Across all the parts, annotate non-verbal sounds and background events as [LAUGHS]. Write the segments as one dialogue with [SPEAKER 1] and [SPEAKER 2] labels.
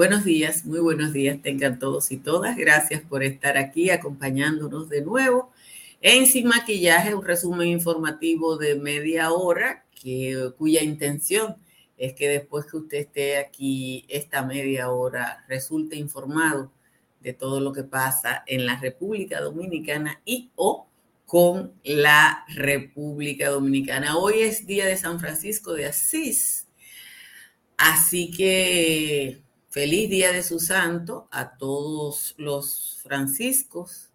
[SPEAKER 1] Buenos días, muy buenos días tengan todos y todas. Gracias por estar aquí acompañándonos de nuevo en Sin Maquillaje, un resumen informativo de media hora cuya intención es que después que usted esté aquí esta media hora resulte informado de todo lo que pasa en la República Dominicana y o con la República Dominicana. Hoy es día de San Francisco de Asís, así que Feliz día de su santo a todos los franciscos,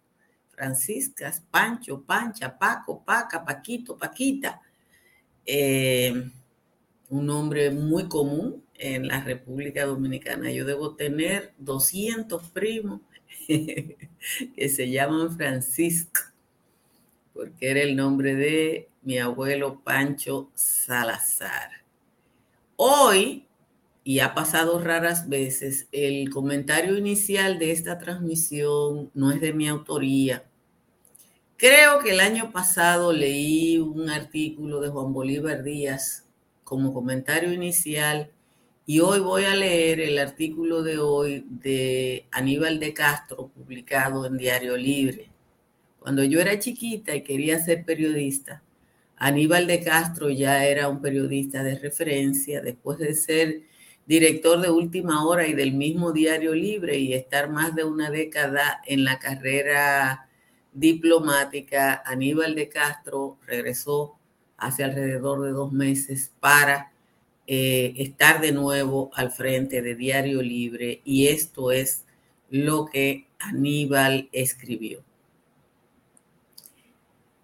[SPEAKER 1] franciscas, Pancho, Pancha, Paco, Paca, Paquito, Paquita. Eh, un nombre muy común en la República Dominicana. Yo debo tener 200 primos [LAUGHS] que se llaman Francisco, porque era el nombre de mi abuelo Pancho Salazar. Hoy y ha pasado raras veces, el comentario inicial de esta transmisión no es de mi autoría. Creo que el año pasado leí un artículo de Juan Bolívar Díaz como comentario inicial y hoy voy a leer el artículo de hoy de Aníbal de Castro publicado en Diario Libre. Cuando yo era chiquita y quería ser periodista, Aníbal de Castro ya era un periodista de referencia después de ser director de Última Hora y del mismo Diario Libre y estar más de una década en la carrera diplomática, Aníbal de Castro regresó hace alrededor de dos meses para eh, estar de nuevo al frente de Diario Libre y esto es lo que Aníbal escribió.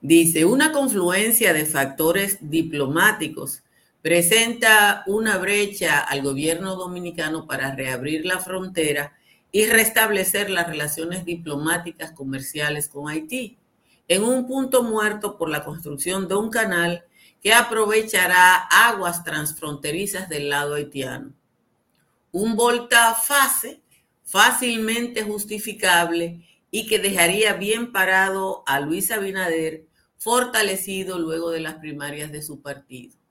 [SPEAKER 1] Dice, una confluencia de factores diplomáticos presenta una brecha al gobierno dominicano para reabrir la frontera y restablecer las relaciones diplomáticas comerciales con Haití, en un punto muerto por la construcción de un canal que aprovechará aguas transfronterizas del lado haitiano. Un voltafase fácilmente justificable y que dejaría bien parado a Luis Abinader, fortalecido luego de las primarias de su partido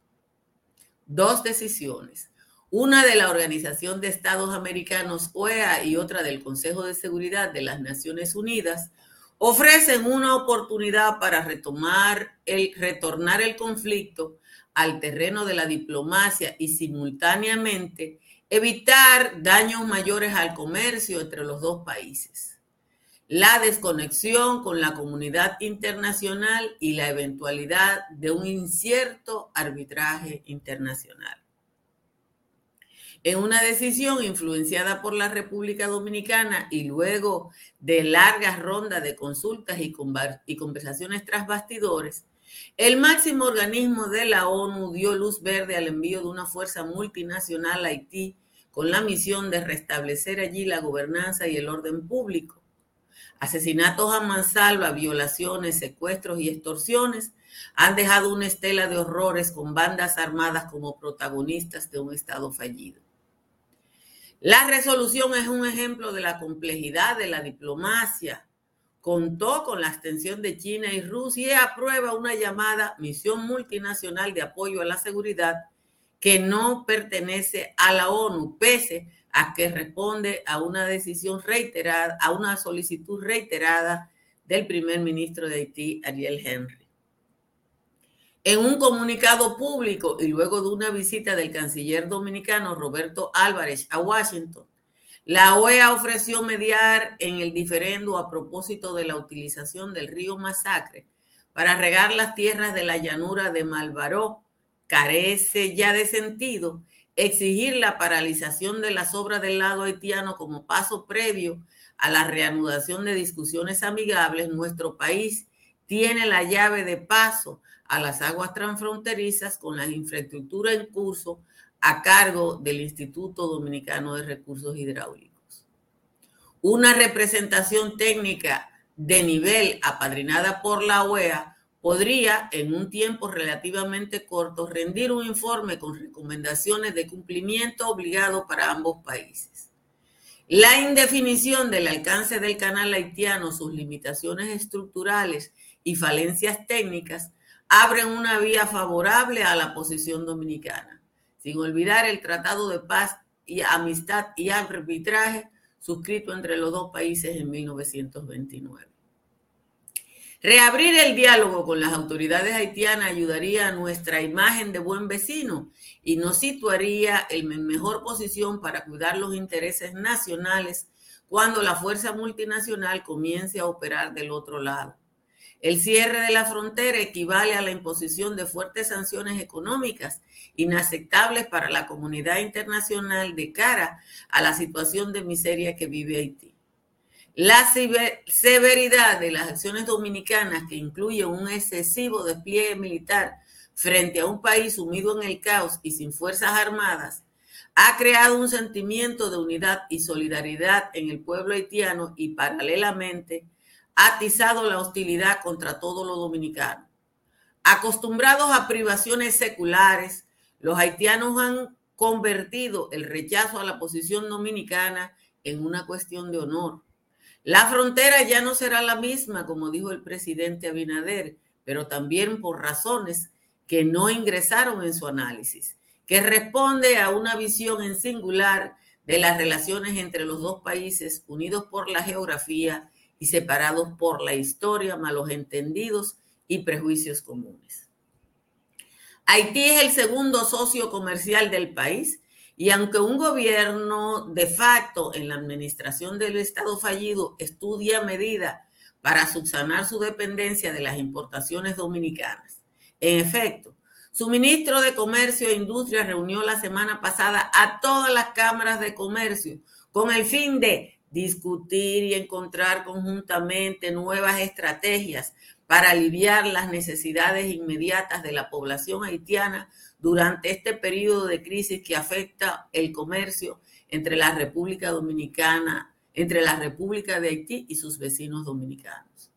[SPEAKER 1] dos decisiones, una de la Organización de Estados Americanos, OEA, y otra del Consejo de Seguridad de las Naciones Unidas, ofrecen una oportunidad para retomar el, retornar el conflicto al terreno de la diplomacia y simultáneamente evitar daños mayores al comercio entre los dos países la desconexión con la comunidad internacional y la eventualidad de un incierto arbitraje internacional. En una decisión influenciada por la República Dominicana y luego de largas rondas de consultas y, conversaciones tras bastidores, el máximo organismo de la ONU dio luz verde al envío de una fuerza multinacional a Haití con la misión de restablecer allí la gobernanza y el orden público Asesinatos a mansalva, violaciones, secuestros y extorsiones han dejado una estela de horrores con bandas armadas como protagonistas de un Estado fallido. La resolución es un ejemplo de la complejidad de la diplomacia. Contó con la extensión de China y Rusia y aprueba una llamada Misión Multinacional de Apoyo a la Seguridad que no pertenece a la ONU, pese a que responde a una decisión reiterada, a una solicitud reiterada del primer ministro de Haití, Ariel Henry. En un comunicado público y luego de una visita del canciller dominicano Roberto Álvarez a Washington, la OEA ofreció mediar en el diferendo a propósito de la utilización del río Masacre para regar las tierras de la llanura de Malvaró. Carece ya de sentido exigir la paralización de las obras del lado haitiano como paso previo a la reanudación de discusiones amigables, nuestro país tiene la llave de paso a las aguas transfronterizas con la infraestructura en curso a cargo del Instituto Dominicano de Recursos Hidráulicos. Una representación técnica de nivel apadrinada por la OEA podría, en un tiempo relativamente corto, rendir un informe con recomendaciones de cumplimiento obligado para ambos países. La indefinición del alcance del canal haitiano, sus limitaciones estructurales y falencias técnicas abren una vía favorable a la posición dominicana, sin olvidar el Tratado de Paz y amistad y arbitraje suscrito entre los dos países en 1929. Reabrir el diálogo con las autoridades haitianas ayudaría a nuestra imagen de buen vecino y nos situaría en mejor posición para cuidar los intereses nacionales cuando la fuerza multinacional comience a operar del otro lado. El cierre de la frontera equivale a la imposición de fuertes sanciones económicas inaceptables para la comunidad internacional de cara a la situación de miseria que vive Haití. La severidad de las acciones dominicanas, que incluye un excesivo despliegue militar frente a un país sumido en el caos y sin fuerzas armadas, ha creado un sentimiento de unidad y solidaridad en el pueblo haitiano y paralelamente ha atizado la hostilidad contra todos los dominicanos. Acostumbrados a privaciones seculares, los haitianos han convertido el rechazo a la posición dominicana en una cuestión de honor. La frontera ya no será la misma, como dijo el presidente Abinader, pero también por razones que no ingresaron en su análisis, que responde a una visión en singular de las relaciones entre los dos países unidos por la geografía y separados por la historia, malos entendidos y prejuicios comunes. Haití es el segundo socio comercial del país y aunque un gobierno de facto en la administración del Estado fallido estudia medidas para subsanar su dependencia de las importaciones dominicanas, en efecto, su ministro de Comercio e Industria reunió la semana pasada a todas las cámaras de comercio con el fin de discutir y encontrar conjuntamente nuevas estrategias para aliviar las necesidades inmediatas de la población haitiana durante este periodo de crisis que afecta el comercio entre la República Dominicana, entre la República de Haití y sus vecinos dominicanos.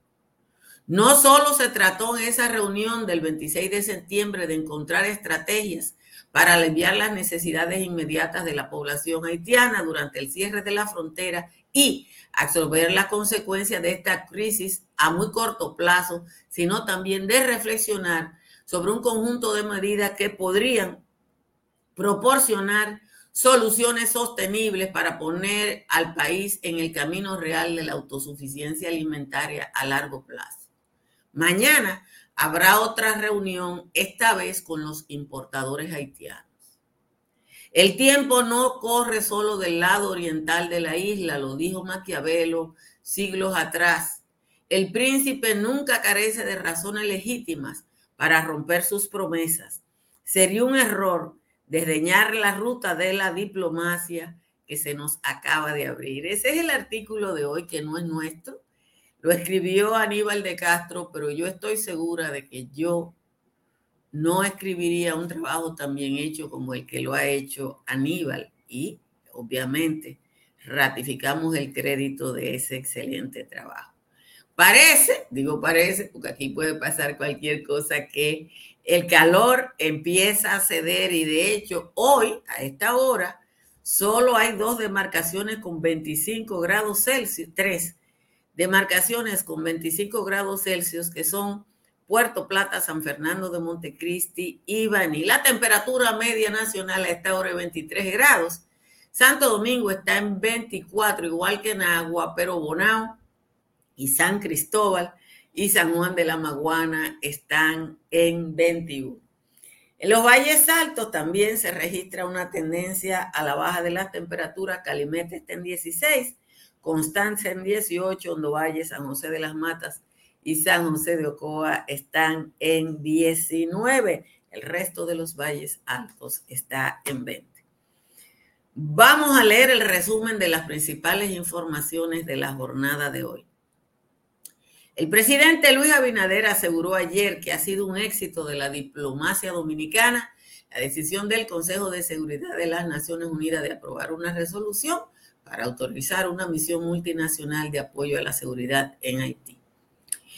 [SPEAKER 1] No solo se trató en esa reunión del 26 de septiembre de encontrar estrategias para aliviar las necesidades inmediatas de la población haitiana durante el cierre de la frontera y absorber las consecuencias de esta crisis a muy corto plazo, sino también de reflexionar sobre un conjunto de medidas que podrían proporcionar soluciones sostenibles para poner al país en el camino real de la autosuficiencia alimentaria a largo plazo. Mañana habrá otra reunión, esta vez con los importadores haitianos. El tiempo no corre solo del lado oriental de la isla, lo dijo Maquiavelo siglos atrás. El príncipe nunca carece de razones legítimas para romper sus promesas. Sería un error desdeñar la ruta de la diplomacia que se nos acaba de abrir. Ese es el artículo de hoy que no es nuestro. Lo escribió Aníbal de Castro, pero yo estoy segura de que yo no escribiría un trabajo tan bien hecho como el que lo ha hecho Aníbal y obviamente ratificamos el crédito de ese excelente trabajo. Parece, digo parece, porque aquí puede pasar cualquier cosa, que el calor empieza a ceder y de hecho hoy, a esta hora, solo hay dos demarcaciones con 25 grados Celsius, tres demarcaciones con 25 grados Celsius que son Puerto Plata, San Fernando de Montecristi y Baní. La temperatura media nacional a esta hora es 23 grados. Santo Domingo está en 24, igual que en Agua, pero Bonao y San Cristóbal y San Juan de la Maguana están en 21. En los valles altos también se registra una tendencia a la baja de las temperaturas. Calimete está en 16, Constanza en 18, Hondo Valle, San José de las Matas y San José de Ocoa están en 19. El resto de los valles altos está en 20. Vamos a leer el resumen de las principales informaciones de la jornada de hoy. El presidente Luis Abinader aseguró ayer que ha sido un éxito de la diplomacia dominicana la decisión del Consejo de Seguridad de las Naciones Unidas de aprobar una resolución para autorizar una misión multinacional de apoyo a la seguridad en Haití.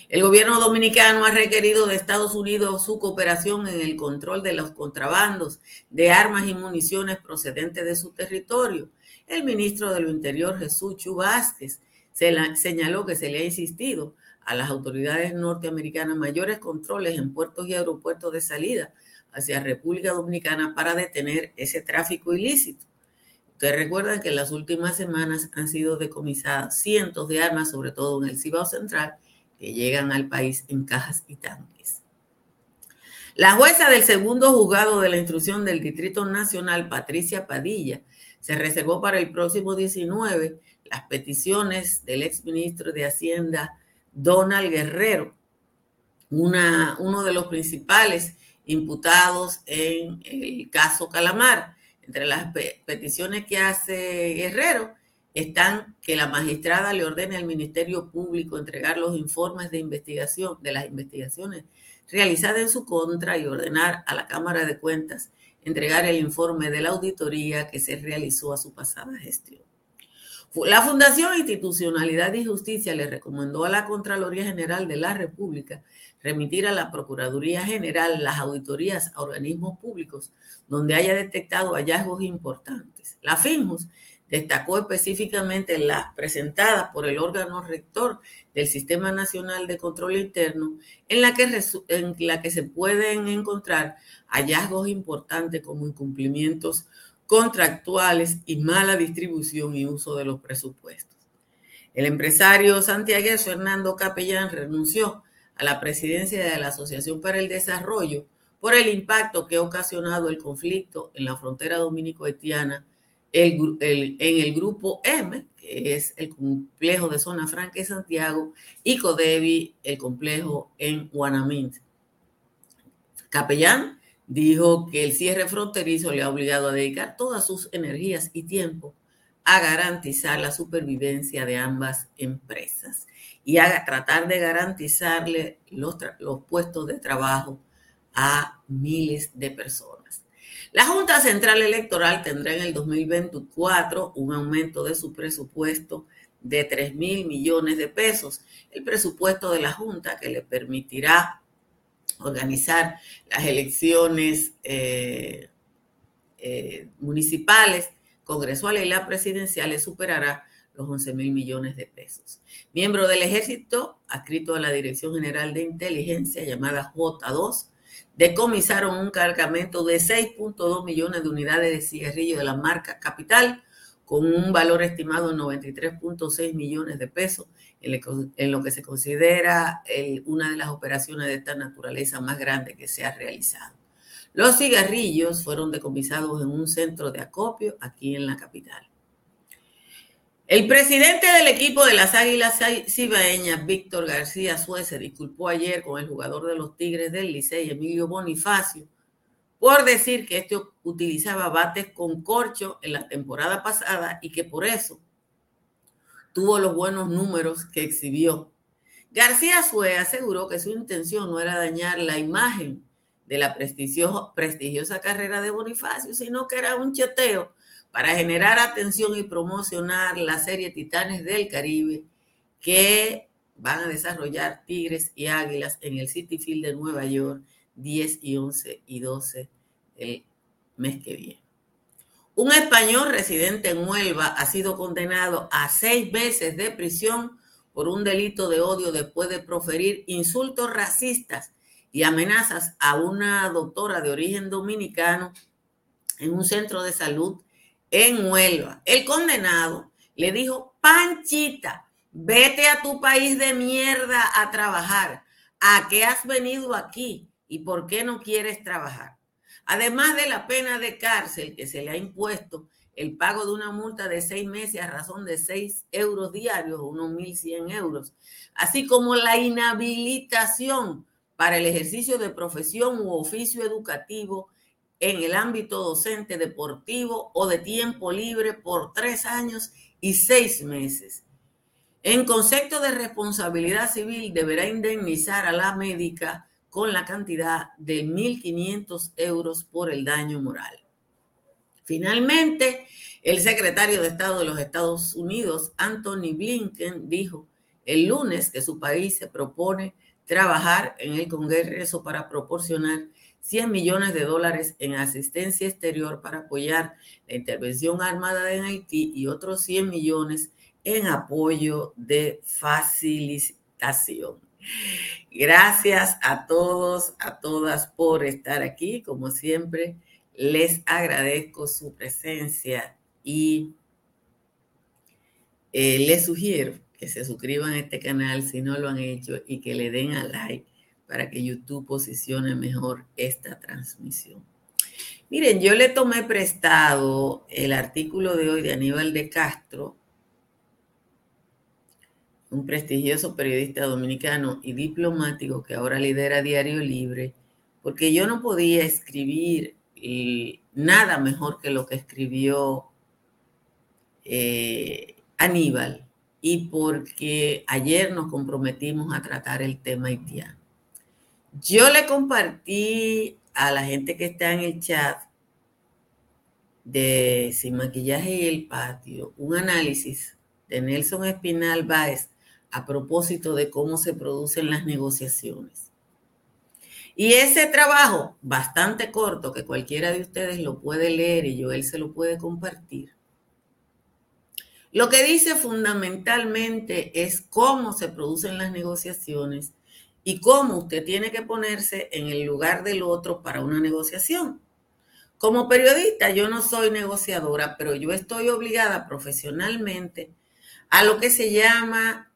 [SPEAKER 1] El gobierno dominicano ha requerido de Estados Unidos su cooperación en el control de los contrabandos de armas y municiones procedentes de su territorio. El ministro de lo Interior, Jesús Chu señaló que se le ha insistido a las autoridades norteamericanas mayores controles en puertos y aeropuertos de salida hacia República Dominicana para detener ese tráfico ilícito. Ustedes recuerdan que en las últimas semanas han sido decomisadas cientos de armas, sobre todo en el Cibao Central, que llegan al país en cajas y tanques. La jueza del segundo juzgado de la instrucción del Distrito Nacional, Patricia Padilla, se reservó para el próximo 19 las peticiones del exministro de Hacienda, Donald Guerrero, uno de los principales imputados en el caso Calamar. Entre las peticiones que hace Guerrero están que la magistrada le ordene al Ministerio Público entregar los informes de investigación de las investigaciones realizadas en su contra y ordenar a la Cámara de Cuentas entregar el informe de la auditoría que se realizó a su pasada gestión. La Fundación Institucionalidad y Justicia le recomendó a la Contraloría General de la República remitir a la Procuraduría General las auditorías a organismos públicos donde haya detectado hallazgos importantes. La FINJUS destacó específicamente las presentadas por el órgano rector del Sistema Nacional de Control Interno, en la que, en la que se pueden encontrar hallazgos importantes como incumplimientos contractuales y mala distribución y uso de los presupuestos. El empresario santiagueño Fernando Capellán renunció a la presidencia de la Asociación para el Desarrollo por el impacto que ha ocasionado el conflicto en la frontera dominico-haitiana en el grupo M, que es el complejo de Zona Franca de Santiago, y Codevi, el complejo en Guanamint. Capellán dijo que el cierre fronterizo le ha obligado a dedicar todas sus energías y tiempo a garantizar la supervivencia de ambas empresas y a tratar de garantizarle los, los puestos de trabajo a miles de personas. La Junta Central Electoral tendrá en el 2024 un aumento de su presupuesto de 3 mil millones de pesos, el presupuesto de la Junta que le permitirá organizar las elecciones eh, eh, municipales, congresuales y las presidenciales superará los 11 mil millones de pesos. Miembro del ejército, adscrito a la Dirección General de Inteligencia llamada J2, decomisaron un cargamento de 6.2 millones de unidades de cigarrillo de la marca Capital, con un valor estimado en 93.6 millones de pesos, en lo que se considera una de las operaciones de esta naturaleza más grande que se ha realizado. Los cigarrillos fueron decomisados en un centro de acopio aquí en la capital. El presidente del equipo de las Águilas Cibaeñas, Víctor García Suez, se disculpó ayer con el jugador de los Tigres del Licey, Emilio Bonifacio, por decir que este utilizaba bates con corcho en la temporada pasada y que por eso tuvo los buenos números que exhibió. García Suez aseguró que su intención no era dañar la imagen de la prestigiosa carrera de Bonifacio, sino que era un cheteo para generar atención y promocionar la serie Titanes del Caribe que van a desarrollar Tigres y Águilas en el City Field de Nueva York 10 y 11 y 12 el mes que viene. Un español residente en Huelva ha sido condenado a seis meses de prisión por un delito de odio después de proferir insultos racistas y amenazas a una doctora de origen dominicano en un centro de salud en Huelva. El condenado le dijo, Panchita, vete a tu país de mierda a trabajar. ¿A qué has venido aquí? ¿Y por qué no quieres trabajar? Además de la pena de cárcel que se le ha impuesto, el pago de una multa de seis meses a razón de seis euros diarios, unos mil cien euros, así como la inhabilitación para el ejercicio de profesión u oficio educativo en el ámbito docente, deportivo o de tiempo libre por tres años y seis meses. En concepto de responsabilidad civil, deberá indemnizar a la médica con la cantidad de 1.500 euros por el daño moral. Finalmente, el secretario de Estado de los Estados Unidos, Anthony Blinken, dijo el lunes que su país se propone trabajar en el Congreso para proporcionar 100 millones de dólares en asistencia exterior para apoyar la intervención armada en Haití y otros 100 millones en apoyo de facilitación. Gracias a todos, a todas por estar aquí. Como siempre, les agradezco su presencia y eh, les sugiero que se suscriban a este canal si no lo han hecho y que le den a like para que YouTube posicione mejor esta transmisión. Miren, yo le tomé prestado el artículo de hoy de Aníbal de Castro, un prestigioso periodista dominicano y diplomático que ahora lidera Diario Libre, porque yo no podía escribir nada mejor que lo que escribió eh, Aníbal y porque ayer nos comprometimos a tratar el tema haitiano. Yo le compartí a la gente que está en el chat de Sin Maquillaje y el Patio un análisis de Nelson Espinal Báez a propósito de cómo se producen las negociaciones. Y ese trabajo, bastante corto, que cualquiera de ustedes lo puede leer y yo él se lo puede compartir, lo que dice fundamentalmente es cómo se producen las negociaciones y cómo usted tiene que ponerse en el lugar del otro para una negociación. Como periodista, yo no soy negociadora, pero yo estoy obligada profesionalmente a lo que se llama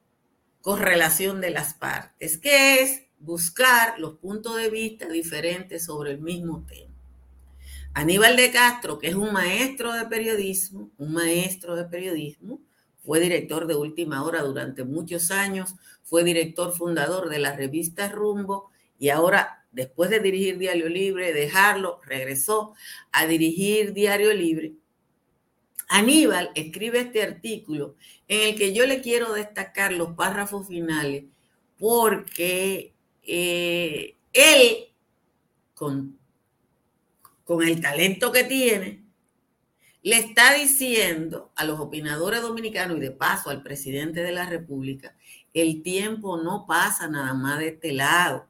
[SPEAKER 1] correlación de las partes, que es buscar los puntos de vista diferentes sobre el mismo tema. Aníbal de Castro, que es un maestro de periodismo, un maestro de periodismo, fue director de Última Hora durante muchos años, fue director fundador de la revista Rumbo y ahora, después de dirigir Diario Libre, dejarlo, regresó a dirigir Diario Libre. Aníbal escribe este artículo en el que yo le quiero destacar los párrafos finales porque eh, él, con, con el talento que tiene, le está diciendo a los opinadores dominicanos y de paso al presidente de la República, el tiempo no pasa nada más de este lado.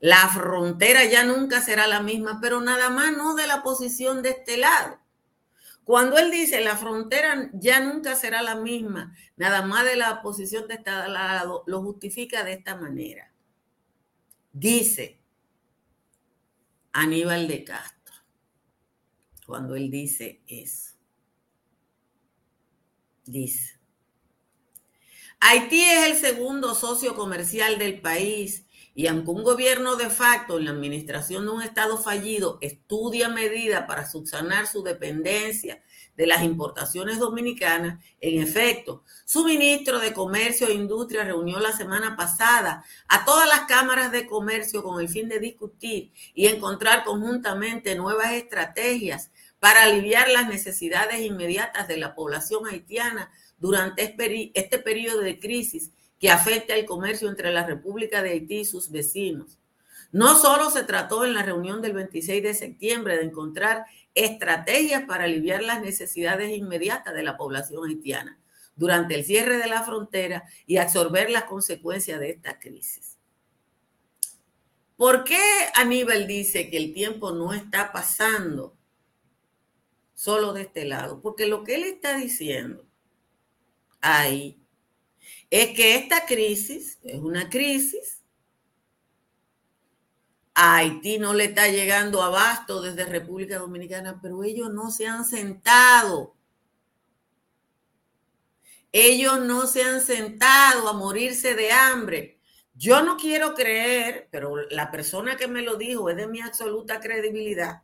[SPEAKER 1] La frontera ya nunca será la misma, pero nada más no de la posición de este lado. Cuando él dice la frontera ya nunca será la misma, nada más de la posición de este lado, lo justifica de esta manera. Dice Aníbal de Castro cuando él dice eso. Dice, Haití es el segundo socio comercial del país y aunque un gobierno de facto en la administración de un Estado fallido estudia medidas para subsanar su dependencia de las importaciones dominicanas, en efecto, su ministro de Comercio e Industria reunió la semana pasada a todas las cámaras de comercio con el fin de discutir y encontrar conjuntamente nuevas estrategias para aliviar las necesidades inmediatas de la población haitiana durante este periodo de crisis que afecta el comercio entre la República de Haití y sus vecinos. No solo se trató en la reunión del 26 de septiembre de encontrar estrategias para aliviar las necesidades inmediatas de la población haitiana durante el cierre de la frontera y absorber las consecuencias de esta crisis. ¿Por qué Aníbal dice que el tiempo no está pasando solo de este lado, porque lo que él está diciendo ahí es que esta crisis es una crisis. A Haití no le está llegando abasto desde República Dominicana, pero ellos no se han sentado. Ellos no se han sentado a morirse de hambre. Yo no quiero creer, pero la persona que me lo dijo es de mi absoluta credibilidad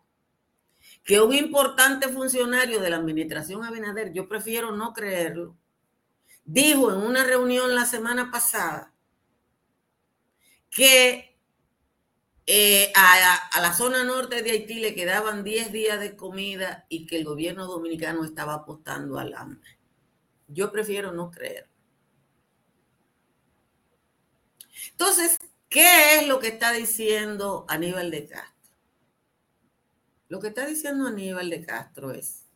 [SPEAKER 1] que un importante funcionario de la administración Abinader, yo prefiero no creerlo, dijo en una reunión la semana pasada que eh, a, la zona norte de Haití le quedaban 10 días de comida y que el gobierno dominicano estaba apostando al hambre. Yo prefiero no creer. Entonces, ¿qué es lo que está diciendo Aníbal de Castro? Lo que está diciendo Aníbal de Castro es,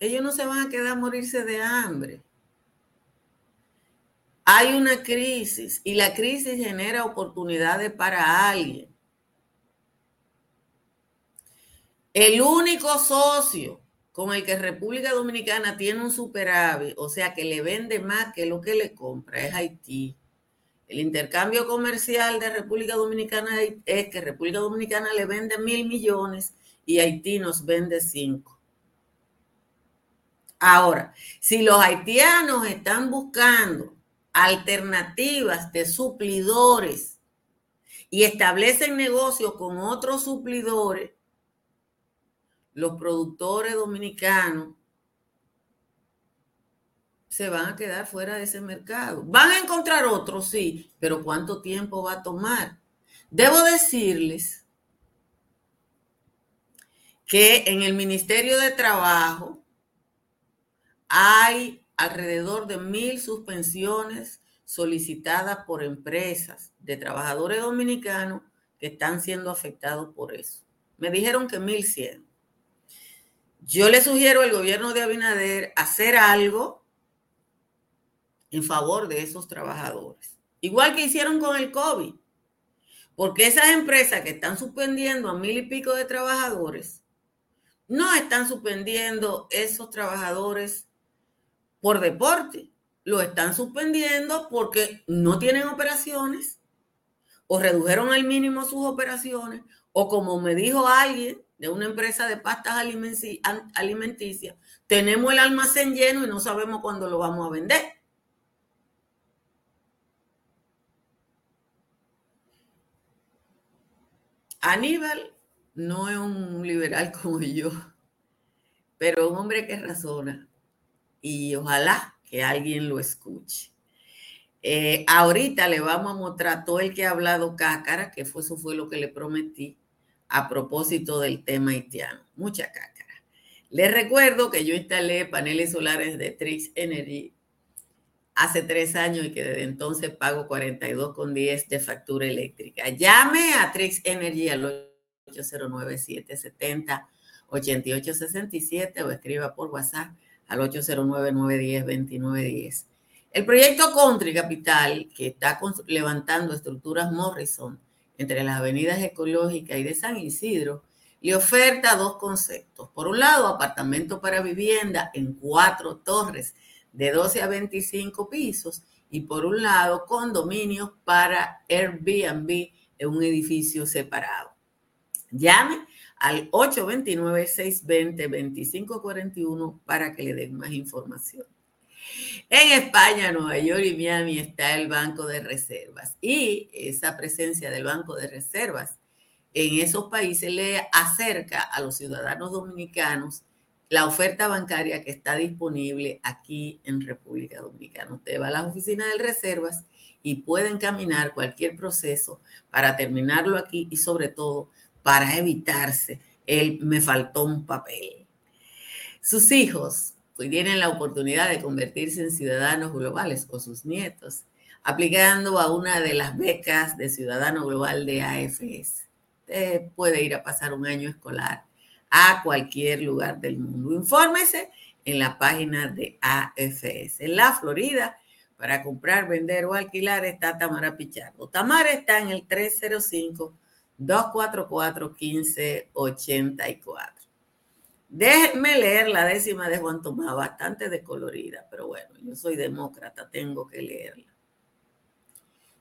[SPEAKER 1] ellos no se van a quedar a morirse de hambre. Hay una crisis y la crisis genera oportunidades para alguien. El único socio con el que República Dominicana tiene un superávit, o sea que le vende más que lo que le compra, es Haití. El intercambio comercial de República Dominicana es que República Dominicana le vende mil millones y Haití nos vende cinco. Ahora, si los haitianos están buscando alternativas de suplidores y establecen negocios con otros suplidores, los productores dominicanos se van a quedar fuera de ese mercado. Van a encontrar otros, sí, pero ¿cuánto tiempo va a tomar? Debo decirles que en el Ministerio de Trabajo hay alrededor de mil suspensiones solicitadas por empresas de trabajadores dominicanos que están siendo afectados por eso. Me dijeron que 1100. Yo le sugiero al gobierno de Abinader hacer algo en favor de esos trabajadores. Igual que hicieron con el COVID. Porque esas empresas que están suspendiendo a mil y pico de trabajadores, no están suspendiendo esos trabajadores por deporte. Lo están suspendiendo porque no tienen operaciones o redujeron al mínimo sus operaciones o como me dijo alguien de una empresa de pastas alimenticias, tenemos el almacén lleno y no sabemos cuándo lo vamos a vender. Aníbal no es un liberal [LAUGHS] como yo, pero un hombre que razona y ojalá que alguien lo escuche. Eh, ahorita le vamos a mostrar todo el que ha hablado cácara, que eso fue lo que le prometí a propósito del tema haitiano. Mucha cácara. Les recuerdo que yo instalé paneles solares de Trix Energy hace tres años y que desde entonces pago 42,10 de factura eléctrica. Llame a Trix Energy al 809-770-8867 o escriba por WhatsApp al 809-910-2910. El proyecto Country Capital, que está levantando estructuras Morrison entre las avenidas ecológicas y de San Isidro, le oferta dos conceptos. Por un lado, apartamento para vivienda en cuatro torres de 12 a 25 pisos y por un lado, condominios para Airbnb en un edificio separado. Llame al 829-620-2541 para que le den más información. En España, Nueva York y Miami está el Banco de Reservas y esa presencia del Banco de Reservas en esos países le acerca a los ciudadanos dominicanos la oferta bancaria que está disponible aquí en República Dominicana. Usted va a las oficinas de reservas y puede encaminar cualquier proceso para terminarlo aquí y sobre todo para evitarse el me faltó un papel. Sus hijos pues, tienen la oportunidad de convertirse en ciudadanos globales o sus nietos, aplicando a una de las becas de ciudadano global de AFS. Usted puede ir a pasar un año escolar a cualquier lugar del mundo. Infórmese en la página de AFS. En la Florida, para comprar, vender o alquilar está Tamara Pichardo. Tamara está en el 305 244-1584. Déjenme leer la décima de Juan Tomás, bastante descolorida, pero bueno, yo soy demócrata, tengo que leerla.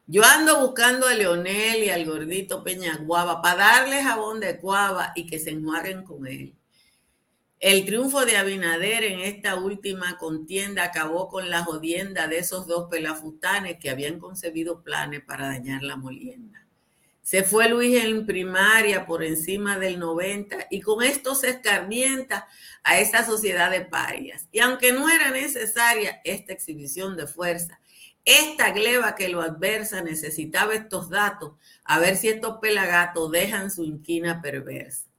[SPEAKER 1] Yo ando buscando a Leonel y al gordito Peñaguaba para darle jabón de cuava y que se enjuaguen con él. El triunfo de Abinader en esta última contienda acabó con la jodienda de esos dos pelafutanes que habían concebido planes para dañar la molienda. Se fue Luis en primaria por encima del 90 y con esto se escarmienta a esa sociedad de parias. Y aunque no era necesaria esta exhibición de fuerza, esta gleba que lo adversa necesitaba estos datos a ver si estos pelagatos dejan su inquina perversa.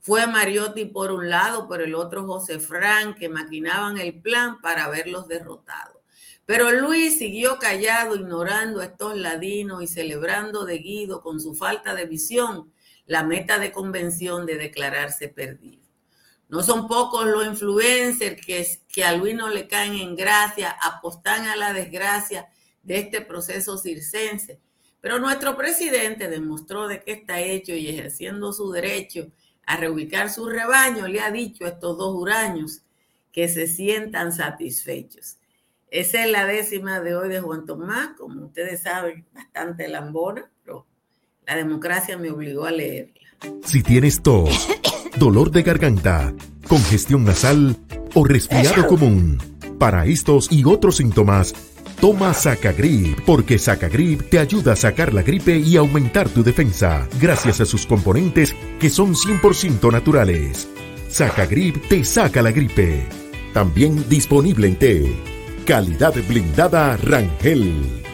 [SPEAKER 1] Fue Mariotti por un lado, por el otro José Fran, que maquinaban el plan para verlos derrotados. Pero Luis siguió callado, ignorando a estos ladinos y celebrando de Guido con su falta de visión la meta de convención de declararse perdido. No son pocos los influencers que, que a Luis no le caen en gracia, apostan a la desgracia de este proceso circense. Pero nuestro presidente demostró de qué está hecho y ejerciendo su derecho a reubicar su rebaño, le ha dicho a estos dos huraños que se sientan satisfechos. Esa es la décima de hoy de Juan Tomás, como ustedes saben, bastante lambona, pero la democracia me obligó a leerla.
[SPEAKER 2] Si tienes tos, [COUGHS] dolor de garganta, congestión nasal, o resfriado común. Para estos y otros síntomas, Toma Sacagrip, porque Sacagrip te ayuda a sacar la gripe y aumentar tu defensa, gracias a sus componentes que son 100% naturales. Sacagrip te saca la gripe. También disponible en té. Calidad blindada Rangel.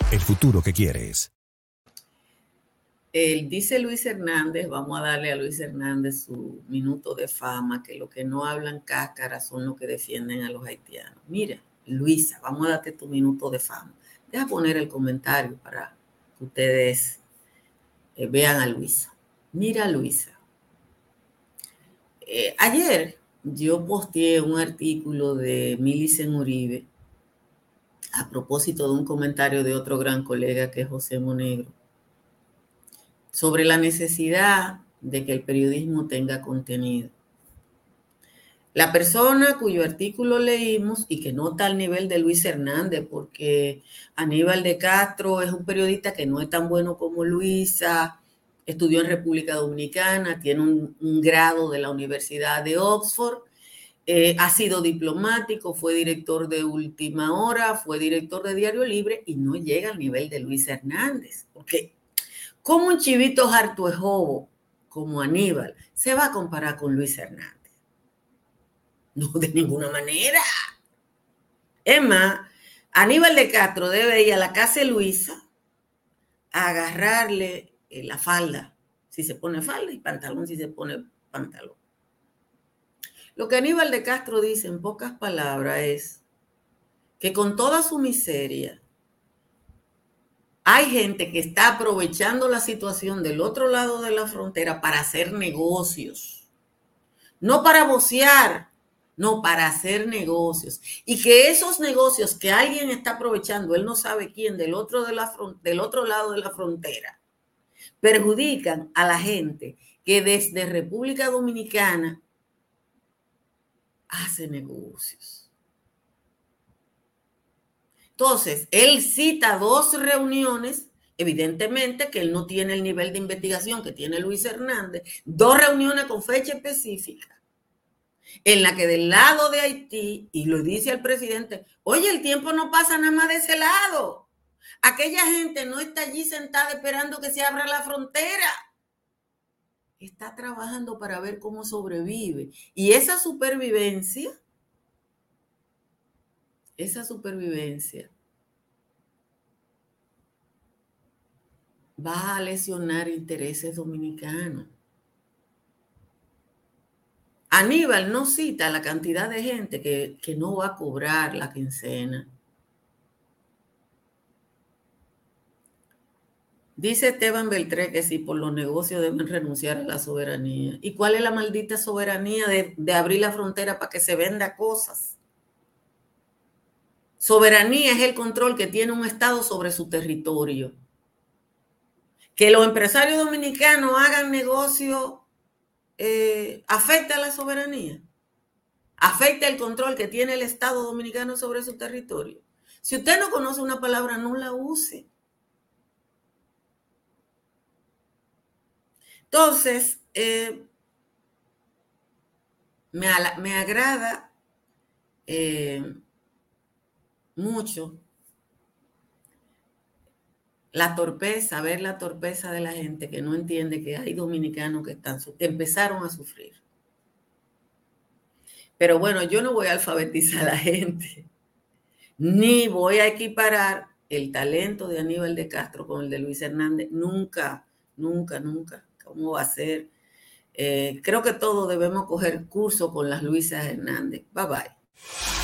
[SPEAKER 3] el futuro que quieres.
[SPEAKER 1] El, dice Luis Hernández, vamos a darle a Luis Hernández su minuto de fama, que los que no hablan cáscara son los que defienden a los haitianos. Mira, Luisa, vamos a darte tu minuto de fama. Deja poner el comentario para que ustedes eh, vean a Luisa. Mira, Luisa. Eh, ayer yo posteé un artículo de Milicen Uribe a propósito de un comentario de otro gran colega que es José Monegro sobre la necesidad de que el periodismo tenga contenido. La persona cuyo artículo leímos y que no al nivel de Luis Hernández, porque Aníbal de Castro es un periodista que no es tan bueno como Luisa, estudió en República Dominicana, tiene un, grado de la Universidad de Oxford, eh, ha sido diplomático, fue director de Última Hora, fue director de Diario Libre y no llega al nivel de Luis Hernández, porque ¿Cómo un chivito harto jobo como Aníbal se va a comparar con Luis Hernández? No, de ninguna manera. Es más, Aníbal de Castro debe ir a la casa de Luisa a agarrarle eh, la falda, si se pone falda, y pantalón si se pone pantalón. Lo que Aníbal de Castro dice en pocas palabras es que con toda su miseria, hay gente que está aprovechando la situación del otro lado de la frontera para hacer negocios. No para vocear, no, para hacer negocios. Y que esos negocios que alguien está aprovechando, él no sabe quién, del otro, de la del otro lado de la frontera, perjudican a la gente que desde República Dominicana hace negocios. Entonces, él cita dos reuniones, evidentemente que él no tiene el nivel de investigación que tiene Luis Hernández, dos reuniones con fecha específica, en la que del lado de Haití, y lo dice el presidente, oye, el tiempo no pasa nada más de ese lado. Aquella gente no está allí sentada esperando que se abra la frontera. Está trabajando para ver cómo sobrevive. Y esa supervivencia esa supervivencia va a lesionar intereses dominicanos. Aníbal no cita la cantidad de gente que, que, no va a cobrar la quincena. Dice Esteban Beltré que si por los negocios deben renunciar a la soberanía. ¿Y cuál es la maldita soberanía de, abrir la frontera para que se venda cosas? Soberanía es el control que tiene un Estado sobre su territorio. Que los empresarios dominicanos hagan negocio eh, afecta a la soberanía. Afecta el control que tiene el Estado dominicano sobre su territorio. Si usted no conoce una palabra, no la use. Entonces, eh, me, agrada eh, mucho la torpeza, ver la torpeza de la gente que no entiende que hay dominicanos que empezaron a sufrir. Pero bueno, yo no voy a alfabetizar a la gente, ni voy a equiparar el talento de Aníbal de Castro con el de Luis Hernández. Nunca, nunca, nunca. ¿Cómo va a ser? Eh, creo que todos debemos coger curso con las Luisas Hernández. Bye bye.